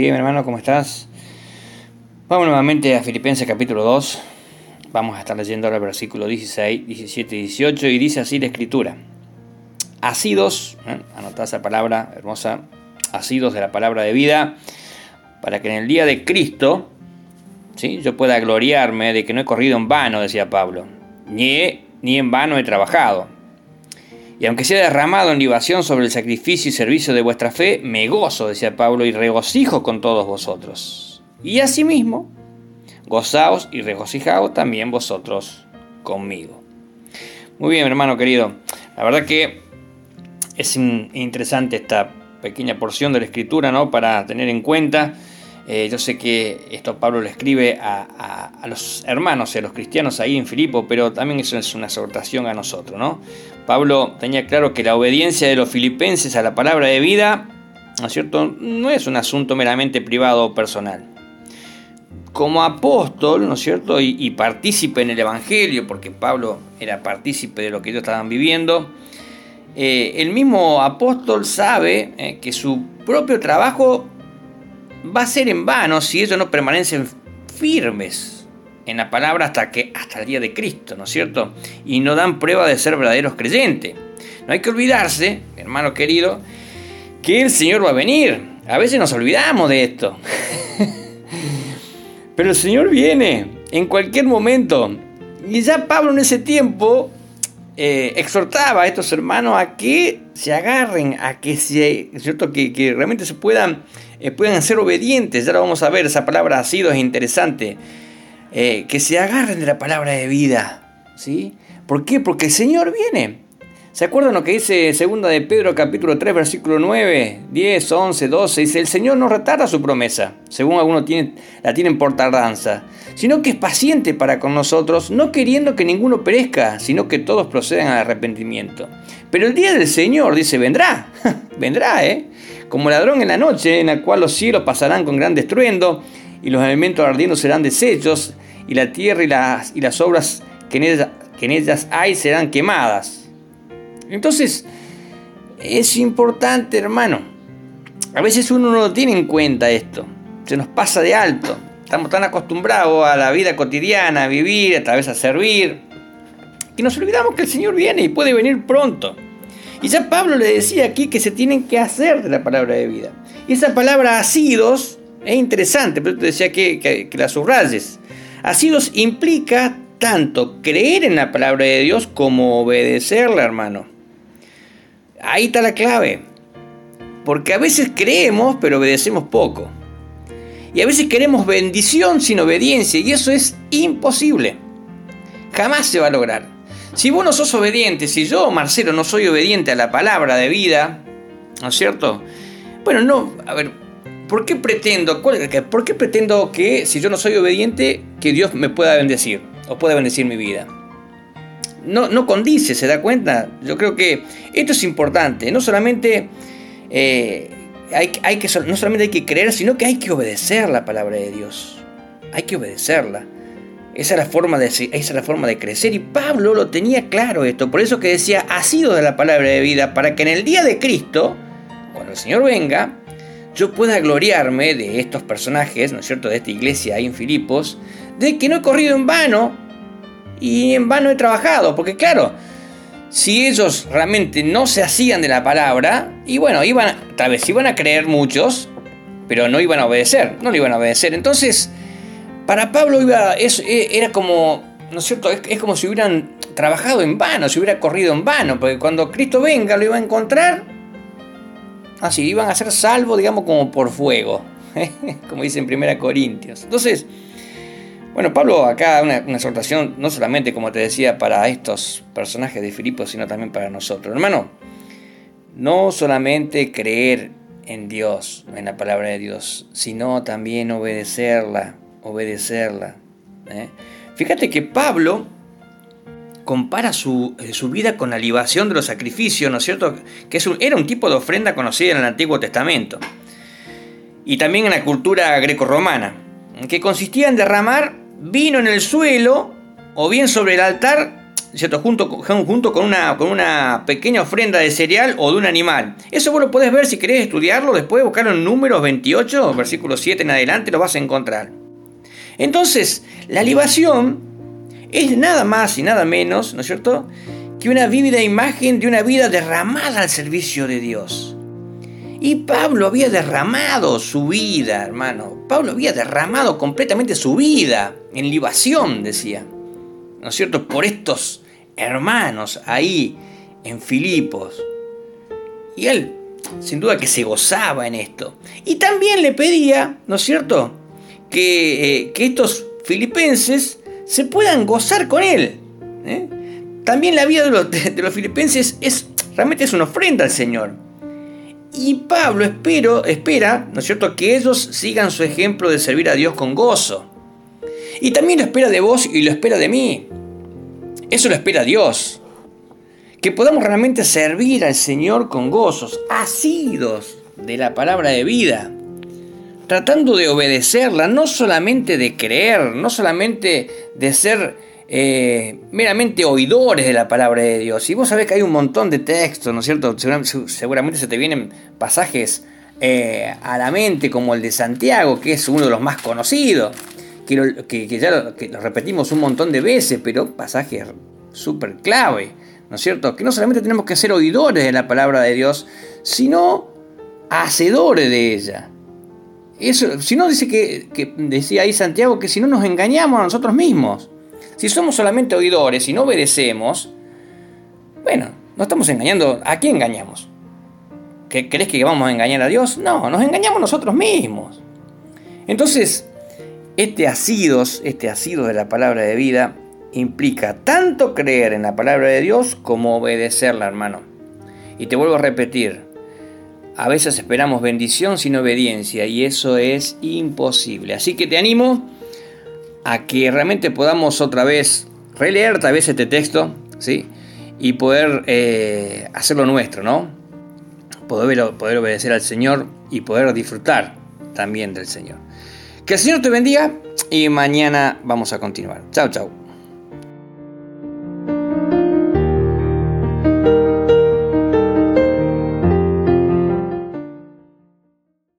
bien, hermano, ¿cómo estás? Vamos nuevamente a Filipenses capítulo 2. Vamos a estar leyendo ahora el versículo 16, 17 y 18 y dice así la escritura. Asidos, ¿eh? anotad esa palabra hermosa, asidos de la palabra de vida, para que en el día de Cristo ¿sí? yo pueda gloriarme de que no he corrido en vano, decía Pablo, ni, ni en vano he trabajado. Y aunque sea derramado en libación sobre el sacrificio y servicio de vuestra fe, me gozo, decía Pablo, y regocijo con todos vosotros. Y asimismo, gozaos y regocijaos también vosotros conmigo. Muy bien, hermano querido. La verdad que es interesante esta pequeña porción de la escritura, ¿no? Para tener en cuenta. Eh, yo sé que esto Pablo le escribe a, los hermanos y a los cristianos ahí en Filipo, pero también eso es una exhortación a nosotros, ¿no? Pablo tenía claro que la obediencia de los filipenses a la palabra de vida, ¿no es cierto?, no es un asunto meramente privado o personal. Como apóstol, ¿no es cierto?, y, partícipe en el Evangelio, porque Pablo era partícipe de lo que ellos estaban viviendo, eh, el mismo apóstol sabe eh, que su propio trabajo va a ser en vano si ellos no permanecen firmes en la palabra hasta, que, hasta el día de Cristo, ¿no es cierto? Y no dan prueba de ser verdaderos creyentes. No hay que olvidarse, hermano querido, que el Señor va a venir. A veces nos olvidamos de esto. Pero el Señor viene en cualquier momento. Y ya Pablo en ese tiempo eh, exhortaba a estos hermanos a que se agarren, a que, se, ¿cierto? que, realmente se puedan, eh, puedan ser obedientes. Ya lo vamos a ver, esa palabra ha sido es interesante. Eh, que se agarren de la palabra de vida. ¿sí? ¿Por qué? Porque el Señor viene. ¿Se acuerdan lo que dice 2 de Pedro capítulo 3 versículo 9, 10, 11, 12? Dice, el Señor no retarda su promesa, según algunos la tienen por tardanza, sino que es paciente para con nosotros, no queriendo que ninguno perezca, sino que todos procedan al arrepentimiento. Pero el día del Señor, dice, vendrá, vendrá, ¿eh? Como ladrón en la noche, en la cual los cielos pasarán con gran estruendo, y los elementos ardiendo serán desechos, y la tierra y las, y las obras que en, que en ellas hay serán quemadas. Entonces, es importante, hermano. A veces uno no tiene en cuenta esto. Se nos pasa de alto. Estamos tan acostumbrados a la vida cotidiana, a vivir, a través a servir, que nos olvidamos que el Señor viene y puede venir pronto. Y ya Pablo le decía aquí que se tienen que hacer de la palabra de vida. Y esa palabra asidos es interesante, pero te decía que, la subrayes. Asidos implica tanto creer en la palabra de Dios como obedecerla, hermano. Ahí está la clave. Porque a veces creemos, pero obedecemos poco. Y a veces queremos bendición sin obediencia, y eso es imposible. Jamás se va a lograr. Si vos no sos obediente, si yo, Marcelo, no soy obediente a la palabra de vida, ¿no es cierto? Bueno, no, a ver, ¿Por qué pretendo, por qué pretendo que si yo no soy obediente, que Dios me pueda bendecir o pueda bendecir mi vida? No, no condice, ¿se da cuenta? Yo creo que esto es importante. No solamente, eh, hay, hay, que, no solamente hay que creer, sino que hay que obedecer la palabra de Dios. Hay que obedecerla. Esa es, la forma de, esa es la forma de crecer. Y Pablo lo tenía claro esto. Por eso que decía, ha sido de la palabra de vida, para que en el día de Cristo, cuando el Señor venga, yo pueda gloriarme de estos personajes, ¿no es cierto?, de esta iglesia ahí en Filipos, de que no he corrido en vano y en vano he trabajado, porque claro, si ellos realmente no se hacían de la palabra, y bueno, iban, tal vez iban a creer muchos, pero no iban a obedecer, no le iban a obedecer. Entonces, para Pablo iba, eso e, era como, ¿no es cierto? Es, es, como si hubieran trabajado en vano, si hubiera corrido en vano, porque cuando Cristo venga lo iba a encontrar Así, iban a ser salvos, digamos, como por fuego, como dice en 1 Corintios. Entonces, bueno, Pablo acá una, una exhortación, no solamente, como te decía, para estos personajes de Filipos, sino también para nosotros. Hermano, no solamente creer en Dios, en la palabra de Dios, sino también obedecerla, obedecerla. ¿eh? Fíjate que Pablo compara su, eh, su, vida con la libación de los sacrificios, ¿no es cierto? Que era un tipo de ofrenda conocida en el Antiguo Testamento. Y también en la cultura greco-romana, que consistía en derramar vino en el suelo o bien sobre el altar ¿cierto? Junto, junto con, una, con una pequeña ofrenda de cereal o de un animal. Eso vos lo podés ver si querés estudiarlo, después buscarlo en números 28, versículo 7 en adelante, lo vas a encontrar. Entonces, la libación es nada más y nada menos, ¿no es cierto?, que una vívida imagen de una vida derramada al servicio de Dios. Y Pablo había derramado su vida, hermano. Pablo había derramado completamente su vida en libación, decía. ¿No es cierto? Por estos hermanos ahí en Filipos. Y él, sin duda que se gozaba en esto. Y también le pedía, ¿no es cierto?, que, eh, que estos filipenses se puedan gozar con él. ¿eh? También la vida de los, de los, filipenses es, realmente es una ofrenda al Señor. Y Pablo espero, espera, ¿no es cierto?, que ellos sigan su ejemplo de servir a Dios con gozo. Y también lo espera de vos y lo espera de mí. Eso lo espera Dios. Que podamos realmente servir al Señor con gozos, asidos de la palabra de vida, tratando de obedecerla, no solamente de creer, no solamente de ser eh, meramente oidores de la palabra de Dios. Y vos sabés que hay un montón de textos, ¿no es cierto? Seguramente se te vienen pasajes eh, a la mente, como el de Santiago, que es uno de los más conocidos que, ya lo, que repetimos un montón de veces, pero pasaje súper clave, ¿no es cierto? Que no solamente tenemos que ser oidores de la palabra de Dios, sino hacedores de ella. Eso, si no dice que, que, decía ahí Santiago que si no nos engañamos a nosotros mismos, si somos solamente oidores y no obedecemos, bueno, no estamos engañando. ¿A quién engañamos? ¿Que, ¿Crees que vamos a engañar a Dios? No, nos engañamos nosotros mismos. Entonces, este asidos, este asido de la palabra de vida, implica tanto creer en la palabra de Dios como obedecerla, hermano. Y te vuelvo a repetir, a veces esperamos bendición sin obediencia y eso es imposible. Así que te animo a que realmente podamos otra vez releer tal vez este texto, ¿sí? Y poder eh, hacerlo nuestro, ¿no? Poder, poder obedecer al Señor y poder disfrutar también del Señor. Que el Señor te bendiga y mañana vamos a continuar. Chao, chao.